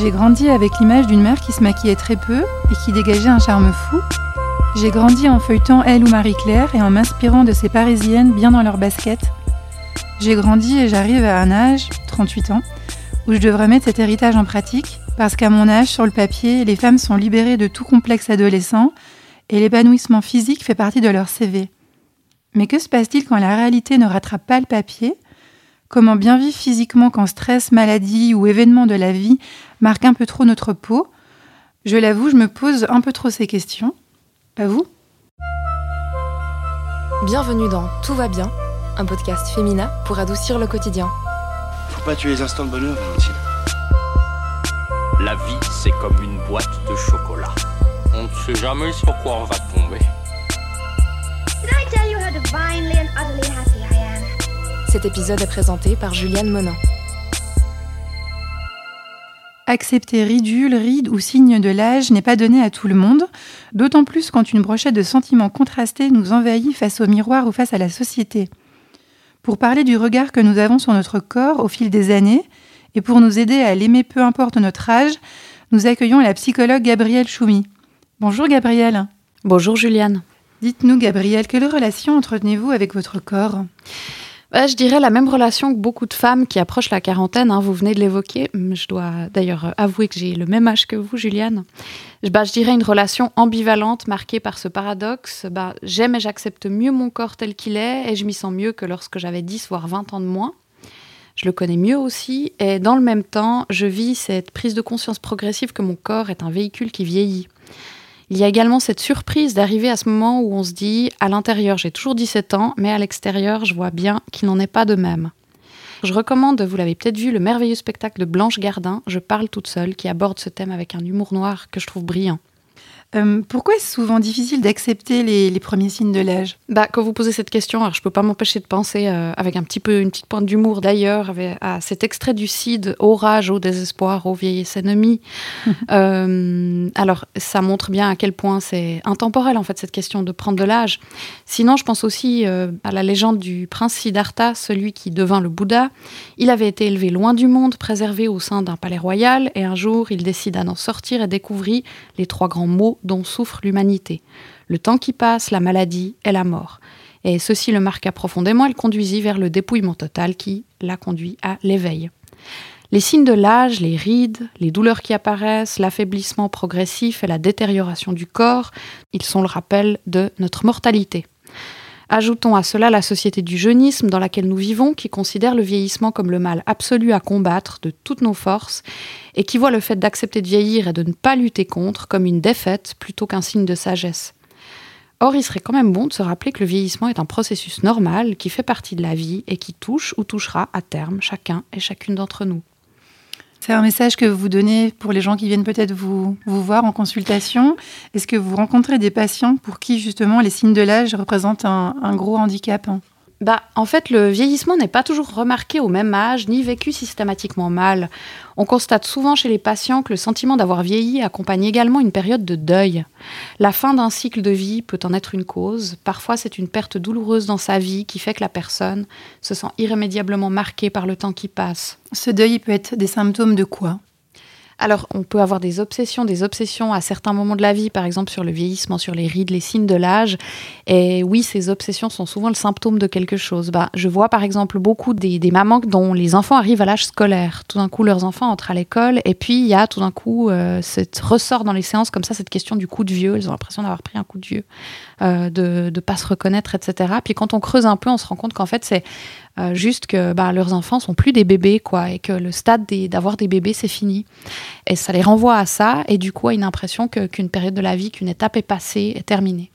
J'ai grandi avec l'image d'une mère qui se maquillait très peu et qui dégageait un charme fou. J'ai grandi en feuilletant Elle ou Marie-Claire et en m'inspirant de ces Parisiennes bien dans leurs baskets. J'ai grandi et j'arrive à un âge, 38 ans, où je devrais mettre cet héritage en pratique, parce qu'à mon âge, sur le papier, les femmes sont libérées de tout complexe adolescent et l'épanouissement physique fait partie de leur CV. Mais que se passe-t-il quand la réalité ne rattrape pas le papier Comment bien vivre physiquement quand stress, maladie ou événement de la vie marquent un peu trop notre peau? Je l'avoue, je me pose un peu trop ces questions. Pas vous Bienvenue dans Tout va bien, un podcast féminin pour adoucir le quotidien. Faut pas tuer les instants de bonheur, Valentine. La vie, c'est comme une boîte de chocolat. On ne sait jamais sur quoi on va tomber. Did I tell you how divinely and utterly happy I am? Cet épisode est présenté par Juliane Monin. Accepter ridule, ride ou signe de l'âge n'est pas donné à tout le monde, d'autant plus quand une brochette de sentiments contrastés nous envahit face au miroir ou face à la société. Pour parler du regard que nous avons sur notre corps au fil des années, et pour nous aider à l'aimer peu importe notre âge, nous accueillons la psychologue Gabrielle Choumi. Bonjour Gabrielle. Bonjour Juliane. Dites-nous Gabrielle, quelle relation entretenez-vous avec votre corps? Bah, je dirais la même relation que beaucoup de femmes qui approchent la quarantaine, hein, vous venez de l'évoquer. Je dois d'ailleurs avouer que j'ai le même âge que vous, Juliane. Bah, je dirais une relation ambivalente marquée par ce paradoxe. Bah, J'aime et j'accepte mieux mon corps tel qu'il est et je m'y sens mieux que lorsque j'avais 10 voire 20 ans de moins. Je le connais mieux aussi et dans le même temps, je vis cette prise de conscience progressive que mon corps est un véhicule qui vieillit. Il y a également cette surprise d'arriver à ce moment où on se dit à l'intérieur j'ai toujours 17 ans, mais à l'extérieur je vois bien qu'il n'en est pas de même. Je recommande, vous l'avez peut-être vu, le merveilleux spectacle de Blanche Gardin, Je parle toute seule, qui aborde ce thème avec un humour noir que je trouve brillant. Euh, pourquoi est-ce souvent difficile d'accepter les, les premiers signes de l'âge? Bah, quand vous posez cette question, alors je peux pas m'empêcher de penser, euh, avec un petit peu une petite pointe d'humour d'ailleurs, à cet extrait du Cid, Au rage, au désespoir, au vieillesse ennemi. Euh, alors, ça montre bien à quel point c'est intemporel en fait cette question de prendre de l'âge. Sinon, je pense aussi à la légende du prince Siddhartha, celui qui devint le Bouddha. Il avait été élevé loin du monde, préservé au sein d'un palais royal, et un jour, il décida d'en sortir et découvrit les trois grands maux dont souffre l'humanité. Le temps qui passe, la maladie et la mort. Et ceci le marqua profondément et le conduisit vers le dépouillement total qui l'a conduit à l'éveil. Les signes de l'âge, les rides, les douleurs qui apparaissent, l'affaiblissement progressif et la détérioration du corps, ils sont le rappel de notre mortalité. Ajoutons à cela la société du jeunisme dans laquelle nous vivons, qui considère le vieillissement comme le mal absolu à combattre de toutes nos forces, et qui voit le fait d'accepter de vieillir et de ne pas lutter contre comme une défaite plutôt qu'un signe de sagesse. Or, il serait quand même bon de se rappeler que le vieillissement est un processus normal qui fait partie de la vie et qui touche ou touchera à terme chacun et chacune d'entre nous. C'est un message que vous donnez pour les gens qui viennent peut-être vous, voir en consultation. Est-ce que vous rencontrez des patients pour qui justement les signes de l'âge représentent un, gros handicap? Bah, en fait, le vieillissement n'est pas toujours remarqué au même âge ni vécu systématiquement mal. On constate souvent chez les patients que le sentiment d'avoir vieilli accompagne également une période de deuil. La fin d'un cycle de vie peut en être une cause. Parfois, c'est une perte douloureuse dans sa vie qui fait que la personne se sent irrémédiablement marquée par le temps qui passe. Ce deuil il peut être des symptômes de quoi? Alors, on peut avoir des obsessions, des obsessions à certains moments de la vie, par exemple sur le vieillissement, sur les rides, les signes de l'âge. Et oui, ces obsessions sont souvent le symptôme de quelque chose. Bah, je vois par exemple beaucoup des, des mamans dont les enfants arrivent à l'âge scolaire. Tout d'un coup, leurs enfants entrent à l'école et puis il y a tout d'un coup, euh, cette ressort dans les séances comme ça cette question du coup de vieux. Elles ont l'impression d'avoir pris un coup de vieux, euh, de ne pas se reconnaître, etc. Puis quand on creuse un peu, on se rend compte qu'en fait, c'est euh, juste que bah, leurs enfants sont plus des bébés, quoi, et que le stade d'avoir des bébés, c'est fini. Et ça les renvoie à ça, et du coup à une impression qu'une période de la vie, qu'une étape est passée, est terminée.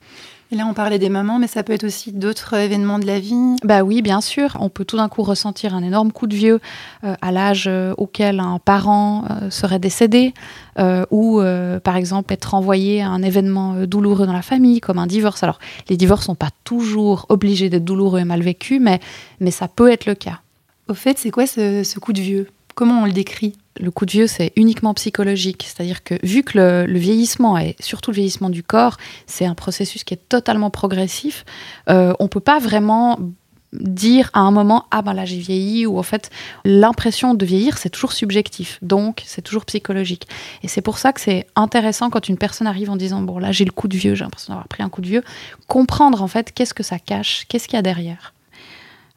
Et là, on parlait des mamans, mais ça peut être aussi d'autres événements de la vie. Bah oui, bien sûr, on peut tout d'un coup ressentir un énorme coup de vieux euh, à l'âge euh, auquel un parent euh, serait décédé, euh, ou euh, par exemple être renvoyé à un événement euh, douloureux dans la famille, comme un divorce. Alors, les divorces sont pas toujours obligés d'être douloureux et mal vécus, mais, mais ça peut être le cas. Au fait, c'est quoi ce, ce coup de vieux? Comment on le décrit? Le coup de vieux, c'est uniquement psychologique. C'est-à-dire que vu que le, vieillissement, et surtout le vieillissement du corps, c'est un processus qui est totalement progressif, euh, on peut pas vraiment dire à un moment ah ben là j'ai vieilli ou en fait l'impression de vieillir c'est toujours subjectif. Donc c'est toujours psychologique. Et c'est pour ça que c'est intéressant quand une personne arrive en disant bon là j'ai le coup de vieux j'ai l'impression d'avoir pris un coup de vieux comprendre en fait qu'est-ce que ça cache qu'est-ce qu'il y a derrière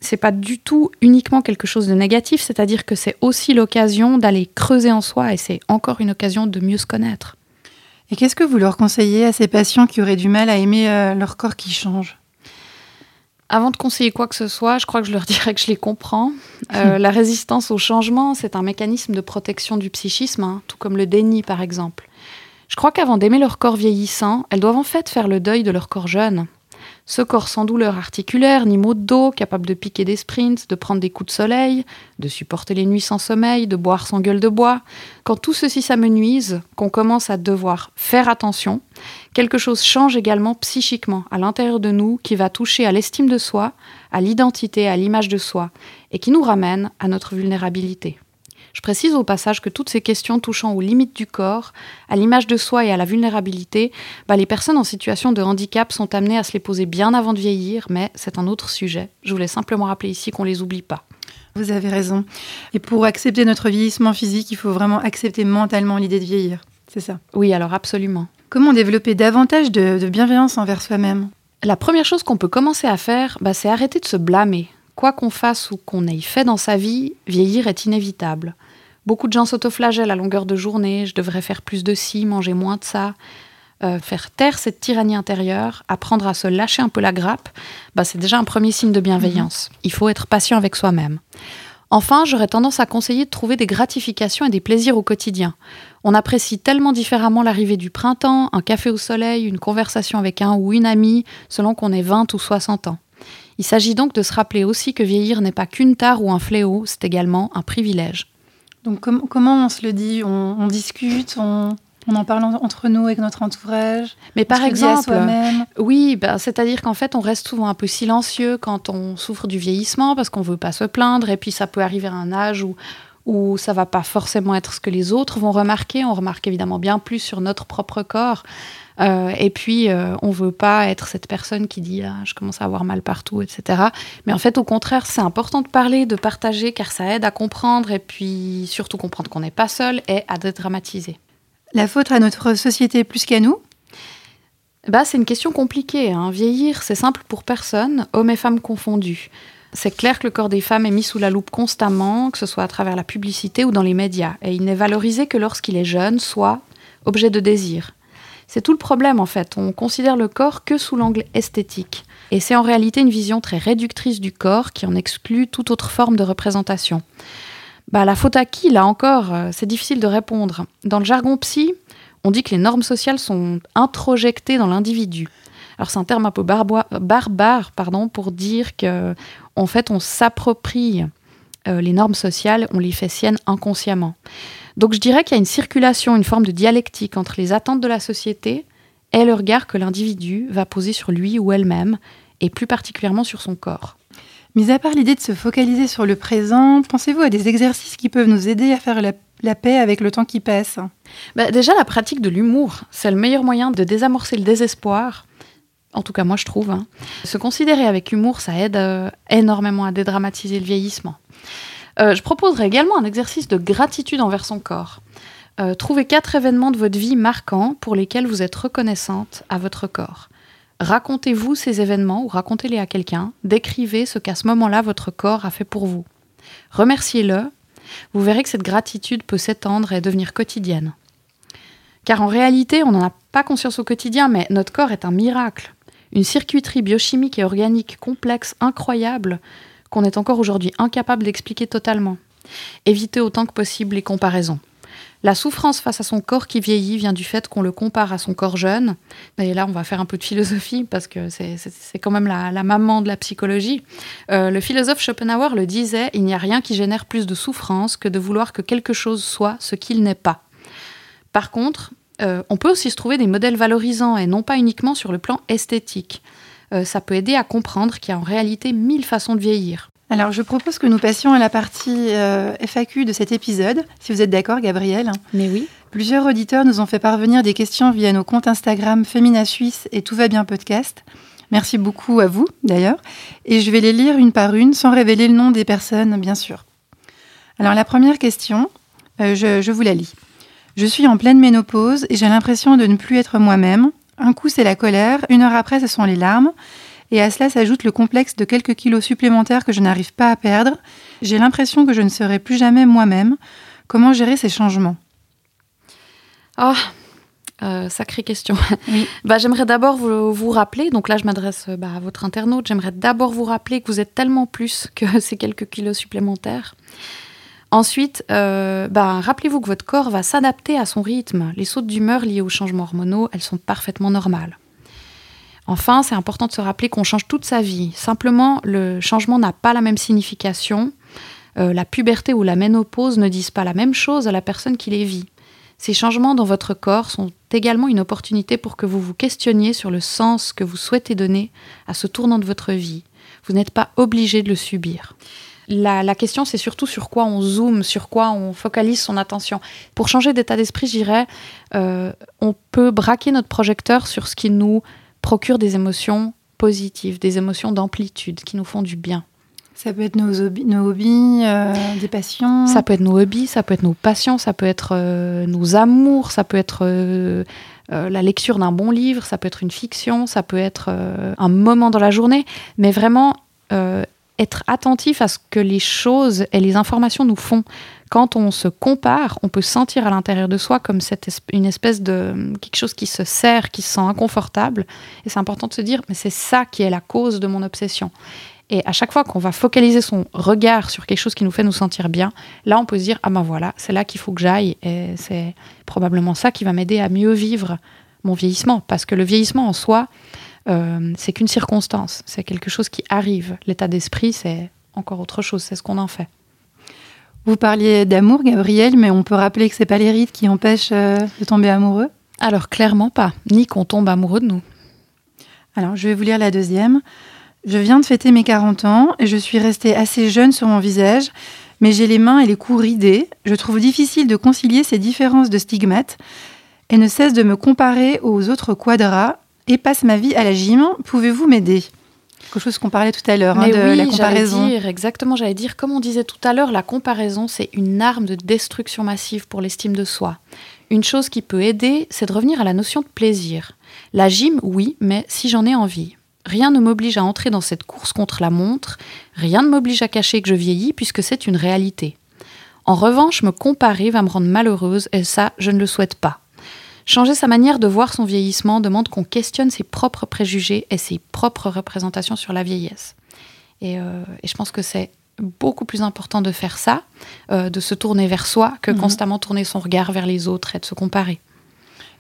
c'est pas du tout uniquement quelque chose de négatif, c'est-à-dire que c'est aussi l'occasion d'aller creuser en soi et c'est encore une occasion de mieux se connaître. Et qu'est-ce que vous leur conseillez à ces patients qui auraient du mal à aimer euh, leur corps qui change? Avant de conseiller quoi que ce soit, je crois que je leur dirais que je les comprends. Euh, la résistance au changement, c'est un mécanisme de protection du psychisme, hein, tout comme le déni par exemple. Je crois qu'avant d'aimer leur corps vieillissant, elles doivent en fait faire le deuil de leur corps jeune. Ce corps sans douleur articulaire ni maux de dos, capable de piquer des sprints, de prendre des coups de soleil, de supporter les nuits sans sommeil, de boire sans gueule de bois, quand tout ceci s'amenuise, qu'on commence à devoir faire attention, quelque chose change également psychiquement à l'intérieur de nous qui va toucher à l'estime de soi, à l'identité, à l'image de soi, et qui nous ramène à notre vulnérabilité. Je précise au passage que toutes ces questions touchant aux limites du corps, à l'image de soi et à la vulnérabilité, bah, les personnes en situation de handicap sont amenées à se les poser bien avant de vieillir, mais c'est un autre sujet. Je voulais simplement rappeler ici qu'on ne les oublie pas. Vous avez raison. Et pour accepter notre vieillissement physique, il faut vraiment accepter mentalement l'idée de vieillir. C'est ça Oui, alors absolument. Comment développer davantage de, bienveillance envers soi-même? La première chose qu'on peut commencer à faire, bah, c'est arrêter de se blâmer. Quoi qu'on fasse ou qu'on ait fait dans sa vie, vieillir est inévitable. Beaucoup de gens s'autoflagellent à longueur de journée. Je devrais faire plus de ci, manger moins de ça. Euh, faire taire cette tyrannie intérieure, apprendre à se lâcher un peu la grappe, bah, c'est déjà un premier signe de bienveillance. Il faut être patient avec soi-même. Enfin, j'aurais tendance à conseiller de trouver des gratifications et des plaisirs au quotidien. On apprécie tellement différemment l'arrivée du printemps, un café au soleil, une conversation avec un ou une amie, selon qu'on ait 20 ou 60 ans. Il s'agit donc de se rappeler aussi que vieillir n'est pas qu'une tare ou un fléau, c'est également un privilège. Donc comment on se le dit? On, discute, on, en parle entre nous avec notre entourage? Mais par exemple, oui, bah, c'est-à-dire qu'en fait, on reste souvent un peu silencieux quand on souffre du vieillissement parce qu'on veut pas se plaindre. Et puis, ça peut arriver à un âge où où ça va pas forcément être ce que les autres vont remarquer. On remarque évidemment bien plus sur notre propre corps. Euh, et puis, euh, on veut pas être cette personne qui dit ah, je commence à avoir mal partout, etc. Mais en fait, au contraire, c'est important de parler, de partager, car ça aide à comprendre et puis surtout comprendre qu'on n'est pas seul et à dédramatiser. La faute à notre société plus qu'à nous? Bah, C'est une question compliquée. Hein. Vieillir, c'est simple pour personne, hommes et femmes confondus. C'est clair que le corps des femmes est mis sous la loupe constamment, que ce soit à travers la publicité ou dans les médias, et il n'est valorisé que lorsqu'il est jeune, soit objet de désir. C'est tout le problème en fait. On considère le corps que sous l'angle esthétique. Et c'est en réalité une vision très réductrice du corps qui en exclut toute autre forme de représentation. Bah, la faute à qui, là encore, euh, c'est difficile de répondre. Dans le jargon psy, on dit que les normes sociales sont introjectées dans l'individu. Alors c'est un terme un peu barbare pardon, pour dire que en fait on s'approprie euh, les normes sociales, on les fait siennes inconsciemment. Donc je dirais qu'il y a une circulation, une forme de dialectique entre les attentes de la société et le regard que l'individu va poser sur lui ou elle-même, et plus particulièrement sur son corps. Mis à part l'idée de se focaliser sur le présent, pensez-vous à des exercices qui peuvent nous aider à faire la, paix avec le temps qui passe? Bah, Déjà, la pratique de l'humour, c'est le meilleur moyen de désamorcer le désespoir. En tout cas, moi, je trouve. Hein. Se considérer avec humour, ça aide euh, énormément à dédramatiser le vieillissement. Euh, je proposerai également un exercice de gratitude envers son corps. Euh, trouvez quatre événements de votre vie marquants pour lesquels vous êtes reconnaissante à votre corps. Racontez-vous ces événements ou racontez-les à quelqu'un. Décrivez ce qu'à ce moment-là votre corps a fait pour vous. Remerciez-le. Vous verrez que cette gratitude peut s'étendre et devenir quotidienne. Car en réalité, on n'en a pas conscience au quotidien, mais notre corps est un miracle. Une circuiterie biochimique et organique complexe, incroyable, qu'on est encore aujourd'hui incapable d'expliquer totalement. Éviter autant que possible les comparaisons. La souffrance face à son corps qui vieillit vient du fait qu'on le compare à son corps jeune. Et là, on va faire un peu de philosophie parce que c'est quand même la, maman de la psychologie. Euh, le philosophe Schopenhauer le disait, il n'y a rien qui génère plus de souffrance que de vouloir que quelque chose soit ce qu'il n'est pas. Par contre, euh, on peut aussi se trouver des modèles valorisants et non pas uniquement sur le plan esthétique. Euh, ça peut aider à comprendre qu'il y a en réalité mille façons de vieillir. Alors, je propose que nous passions à la partie euh, FAQ de cet épisode, si vous êtes d'accord, Gabriel. Mais oui. Plusieurs auditeurs nous ont fait parvenir des questions via nos comptes Instagram Femina Suisse et Tout va bien podcast. Merci beaucoup à vous, d'ailleurs. Et je vais les lire une par une, sans révéler le nom des personnes, bien sûr. Alors, la première question, euh, je, je vous la lis. Je suis en pleine ménopause et j'ai l'impression de ne plus être moi-même. Un coup, c'est la colère, une heure après, ce sont les larmes. Et à cela s'ajoute le complexe de quelques kilos supplémentaires que je n'arrive pas à perdre. J'ai l'impression que je ne serai plus jamais moi-même. Comment gérer ces changements? Oh, euh, sacrée question. Oui. Bah, j'aimerais d'abord vous, vous rappeler, donc là je m'adresse euh, bah, à votre internaute, j'aimerais d'abord vous rappeler que vous êtes tellement plus que ces quelques kilos supplémentaires. Ensuite, euh, bah, rappelez-vous que votre corps va s'adapter à son rythme. Les sautes d'humeur liées aux changements hormonaux, elles sont parfaitement normales. Enfin, c'est important de se rappeler qu'on change toute sa vie. Simplement, le changement n'a pas la même signification. Euh, la puberté ou la ménopause ne disent pas la même chose à la personne qui les vit. Ces changements dans votre corps sont également une opportunité pour que vous vous questionniez sur le sens que vous souhaitez donner à ce tournant de votre vie. Vous n'êtes pas obligé de le subir. La, la question, c'est surtout sur quoi on zoome, sur quoi on focalise son attention. Pour changer d'état d'esprit, je dirais, euh, on peut braquer notre projecteur sur ce qui nous procure des émotions positives, des émotions d'amplitude qui nous font du bien. Ça peut être nos hobbies, nos hobbies, euh, des passions. Ça peut être nos hobbies, ça peut être nos passions, ça peut être euh, nos amours, ça peut être euh, la lecture d'un bon livre, ça peut être une fiction, ça peut être un moment dans la journée, mais vraiment être attentif à ce que les choses et les informations nous font. Quand on se compare, on peut sentir à l'intérieur de soi comme une espèce de quelque chose qui se serre, qui se sent inconfortable. Et c'est important de se dire, mais c'est ça qui est la cause de mon obsession. Et à chaque fois qu'on va focaliser son regard sur quelque chose qui nous fait nous sentir bien, là on peut se dire ah ben voilà, c'est là qu'il faut que j'aille et c'est probablement ça qui va m'aider à mieux vivre mon vieillissement parce que le vieillissement en soi euh, c'est qu'une circonstance, c'est quelque chose qui arrive. L'état d'esprit c'est encore autre chose, c'est ce qu'on en fait. Vous parliez d'amour, Gabriel, mais on peut rappeler que c'est pas les rides qui empêchent euh, de tomber amoureux? Alors clairement pas, ni qu'on tombe amoureux de nous. Alors, je vais vous lire la deuxième. Je viens de fêter mes 40 ans et je suis restée assez jeune sur mon visage, mais j'ai les mains et les coups ridés. Je trouve difficile de concilier ces différences de stigmates et ne cesse de me comparer aux autres quadras et passe ma vie à la gym. Pouvez-vous m'aider? Quelque chose qu'on parlait tout à l'heure, hein, de oui, la comparaison. dire, exactement, j'allais dire, comme on disait tout à l'heure, la comparaison, c'est une arme de destruction massive pour l'estime de soi. Une chose qui peut aider, c'est de revenir à la notion de plaisir. La gym, oui, mais si j'en ai envie. Rien ne m'oblige à entrer dans cette course contre la montre, rien ne m'oblige à cacher que je vieillis puisque c'est une réalité. En revanche, me comparer va me rendre malheureuse et ça, je ne le souhaite pas. Changer sa manière de voir son vieillissement demande qu'on questionne ses propres préjugés et ses propres représentations sur la vieillesse. Et, euh, et je pense que c'est beaucoup plus important de faire ça, euh, de se tourner vers soi, que Mhm. constamment tourner son regard vers les autres et de se comparer.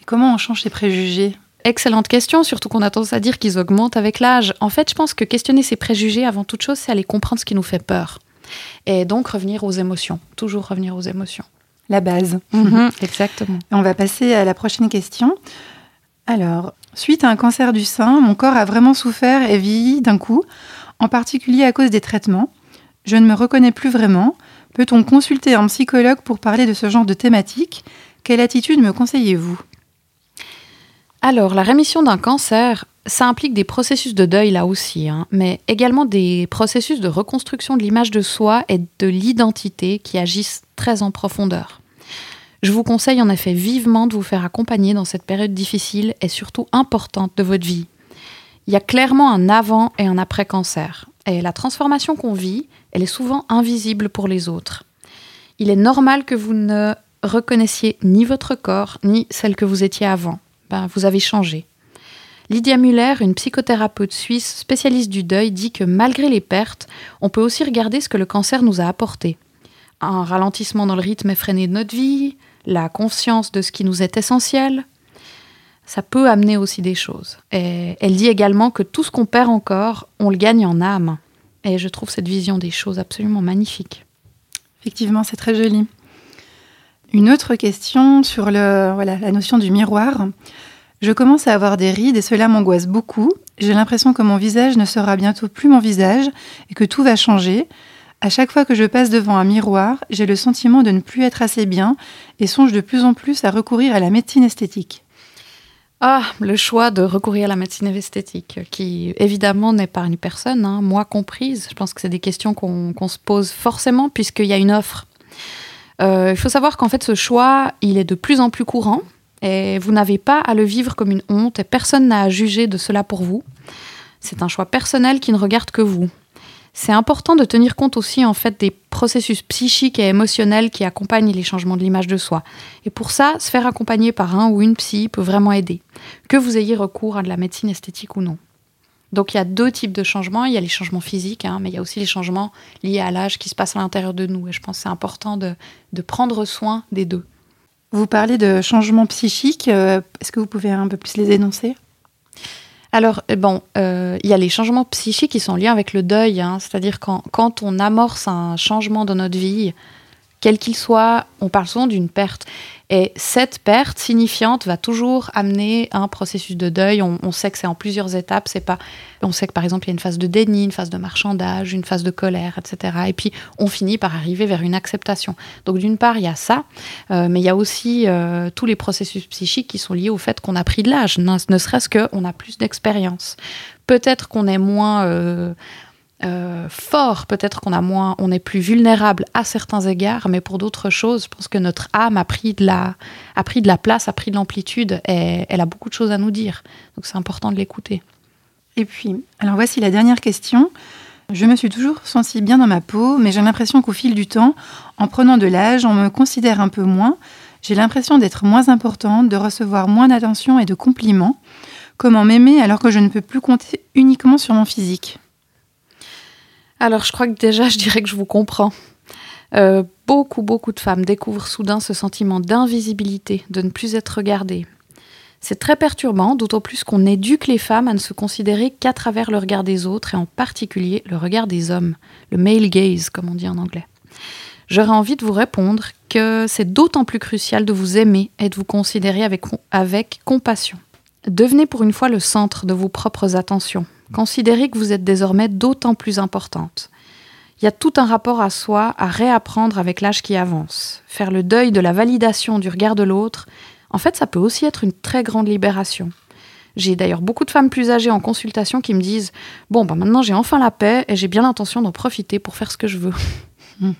Comment on change ses préjugés? Excellente question, surtout qu'on a tendance à dire qu'ils augmentent avec l'âge. En fait, je pense que questionner ses préjugés avant toute chose, c'est aller comprendre ce qui nous fait peur. Et donc revenir aux émotions, toujours revenir aux émotions. La base. Exactement. On va passer à la prochaine question. Alors, suite à un cancer du sein, mon corps a vraiment souffert et vieilli d'un coup, en particulier à cause des traitements. Je ne me reconnais plus vraiment. Peut-on consulter un psychologue pour parler de ce genre de thématique? Quelle attitude me conseillez-vous? Alors, la rémission d'un cancer, ça implique des processus de deuil là aussi, hein, mais également des processus de reconstruction de l'image de soi et de l'identité qui agissent très en profondeur. Je vous conseille en effet vivement de vous faire accompagner dans cette période difficile et surtout importante de votre vie. Il y a clairement un avant et un après cancer, et la transformation qu'on vit, elle est souvent invisible pour les autres. Il est normal que vous ne reconnaissiez ni votre corps, ni celle que vous étiez avant. Ben, vous avez changé. Lydia Muller, une psychothérapeute suisse spécialiste du deuil, dit que malgré les pertes, on peut aussi regarder ce que le cancer nous a apporté. Un ralentissement dans le rythme effréné de notre vie, la conscience de ce qui nous est essentiel. Ça peut amener aussi des choses. Elle dit également que tout ce qu'on perd encore, on le gagne en âme. Et je trouve cette vision des choses absolument magnifique. Effectivement, c'est très joli. Une autre question sur la notion du miroir. Je commence à avoir des rides et cela m'angoisse beaucoup. J'ai l'impression que mon visage ne sera bientôt plus mon visage et que tout va changer. À chaque fois que je passe devant un miroir, j'ai le sentiment de ne plus être assez bien et songe de plus en plus à recourir à la médecine esthétique. Ah, le choix de recourir à la médecine esthétique, qui évidemment n'épargne personne, hein, moi comprise. Je pense que c'est des questions qu'on se pose forcément puisqu'il y a une offre. Euh, il faut savoir qu'en fait, ce choix, il est de plus en plus courant et vous n'avez pas à le vivre comme une honte et personne n'a à juger de cela pour vous. C'est un choix personnel qui ne regarde que vous. C'est important de tenir compte aussi en fait des processus psychiques et émotionnels qui accompagnent les changements de l'image de soi. Et pour ça, se faire accompagner par un ou une psy peut vraiment aider, que vous ayez recours à de la médecine esthétique ou non. Donc il y a deux types de changements. Il y a les changements physiques, hein, mais il y a aussi les changements liés à l'âge qui se passent à l'intérieur de nous. Et je pense que c'est important de, prendre soin des deux. Vous parlez de changements psychiques. Euh, est-ce que vous pouvez un peu plus les énoncer? Alors, euh, bon, euh, il y a les changements psychiques qui sont liés avec le deuil, hein. c'est-à-dire quand, quand on amorce un changement dans notre vie, quel qu'il soit, on parle souvent d'une perte. Et cette perte signifiante va toujours amener un processus de deuil. On, sait que c'est en plusieurs étapes. C'est pas, on sait que par exemple il y a une phase de déni, une phase de marchandage, une phase de colère, etc. Et puis on finit par arriver vers une acceptation. Donc d'une part il y a ça, euh, mais il y a aussi euh, tous les processus psychiques qui sont liés au fait qu'on a pris de l'âge, ne, serait-ce qu'on a plus d'expérience. Peut-être qu'on est moins euh, euh, fort, peut-être qu'on a moins, on est plus vulnérable à certains égards, mais pour d'autres choses, je pense que notre âme a pris de la, a pris de la place, a pris de l'amplitude, et elle a beaucoup de choses à nous dire. Donc c'est important de l'écouter. Et puis, alors voici la dernière question. Je me suis toujours sentie bien dans ma peau, mais j'ai l'impression qu'au fil du temps, en prenant de l'âge, on me considère un peu moins. J'ai l'impression d'être moins importante, de recevoir moins d'attention et de compliments. Comment m'aimer alors que je ne peux plus compter uniquement sur mon physique? Alors, je crois que déjà, je dirais que je vous comprends. Euh, beaucoup, beaucoup de femmes découvrent soudain ce sentiment d'invisibilité, de ne plus être regardées. C'est très perturbant, d'autant plus qu'on éduque les femmes à ne se considérer qu'à travers le regard des autres, et en particulier le regard des hommes, le male gaze, comme on dit en anglais. J'aurais envie de vous répondre que c'est d'autant plus crucial de vous aimer et de vous considérer avec, avec compassion. Devenez pour une fois le centre de vos propres attentions, Considérez que vous êtes désormais d'autant plus importante. Il y a tout un rapport à soi à réapprendre avec l'âge qui avance. Faire le deuil de la validation du regard de l'autre, en fait, ça peut aussi être une très grande libération. J'ai d'ailleurs beaucoup de femmes plus âgées en consultation qui me disent Bon, ben maintenant j'ai enfin la paix et j'ai bien l'intention d'en profiter pour faire ce que je veux.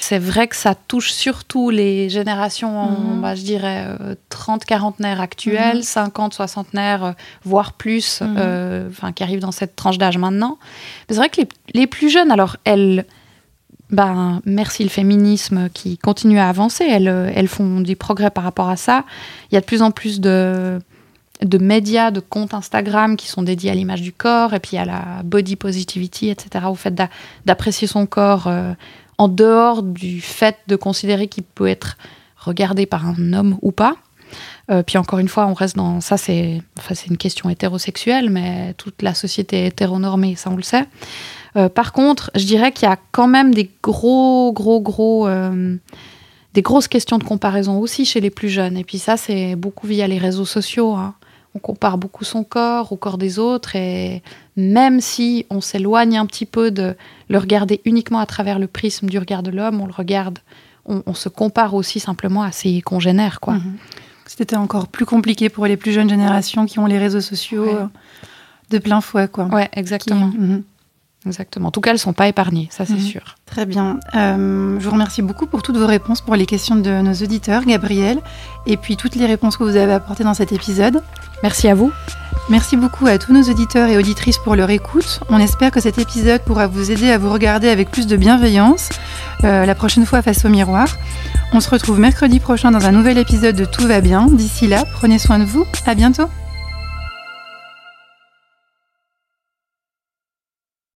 C'est vrai que ça touche surtout les générations, mhm. bah, je dirais, 30-40naires euh, actuelles, 50-60naires, mhm. euh, voire plus, mhm. euh, qui arrivent dans cette tranche d'âge maintenant. C'est vrai que les, plus jeunes, alors elles, ben, merci le féminisme qui continue à avancer, elles, elles font du progrès par rapport à ça. Il y a de plus en plus de de médias, de comptes Instagram qui sont dédiés à l'image du corps et puis à la body positivity, etc., au fait d'apprécier son corps en dehors du fait de considérer qu'il peut être regardé par un homme ou pas. Euh, puis encore une fois, on reste dans ça, c'est enfin, une question hétérosexuelle, mais toute la société est hétéronormée, ça on le sait. Euh, par contre, je dirais qu'il y a quand même des gros, gros, gros, euh, des grosses questions de comparaison aussi chez les plus jeunes. Et puis ça, c'est beaucoup via les réseaux sociaux. Hein on compare beaucoup son corps au corps des autres et même si on s'éloigne un petit peu de le regarder uniquement à travers le prisme du regard de l'homme, on le regarde, on, se compare aussi simplement à ses congénères, quoi. Mhm. C'était encore plus compliqué pour les plus jeunes générations qui ont les réseaux sociaux de plein fouet, quoi. Ouais, exactement. Mhm. Exactement. En tout cas, elles ne sont pas épargnées, ça c'est mhm. sûr. Très bien. Euh, je vous remercie beaucoup pour toutes vos réponses, pour les questions de nos auditeurs, Gabriel, et puis toutes les réponses que vous avez apportées dans cet épisode. Merci à vous. Merci beaucoup à tous nos auditeurs et auditrices pour leur écoute. On espère que cet épisode pourra vous aider à vous regarder avec plus de bienveillance euh, la prochaine fois face au miroir. On se retrouve mercredi prochain dans un nouvel épisode de Tout va bien. D'ici là, prenez soin de vous. À bientôt.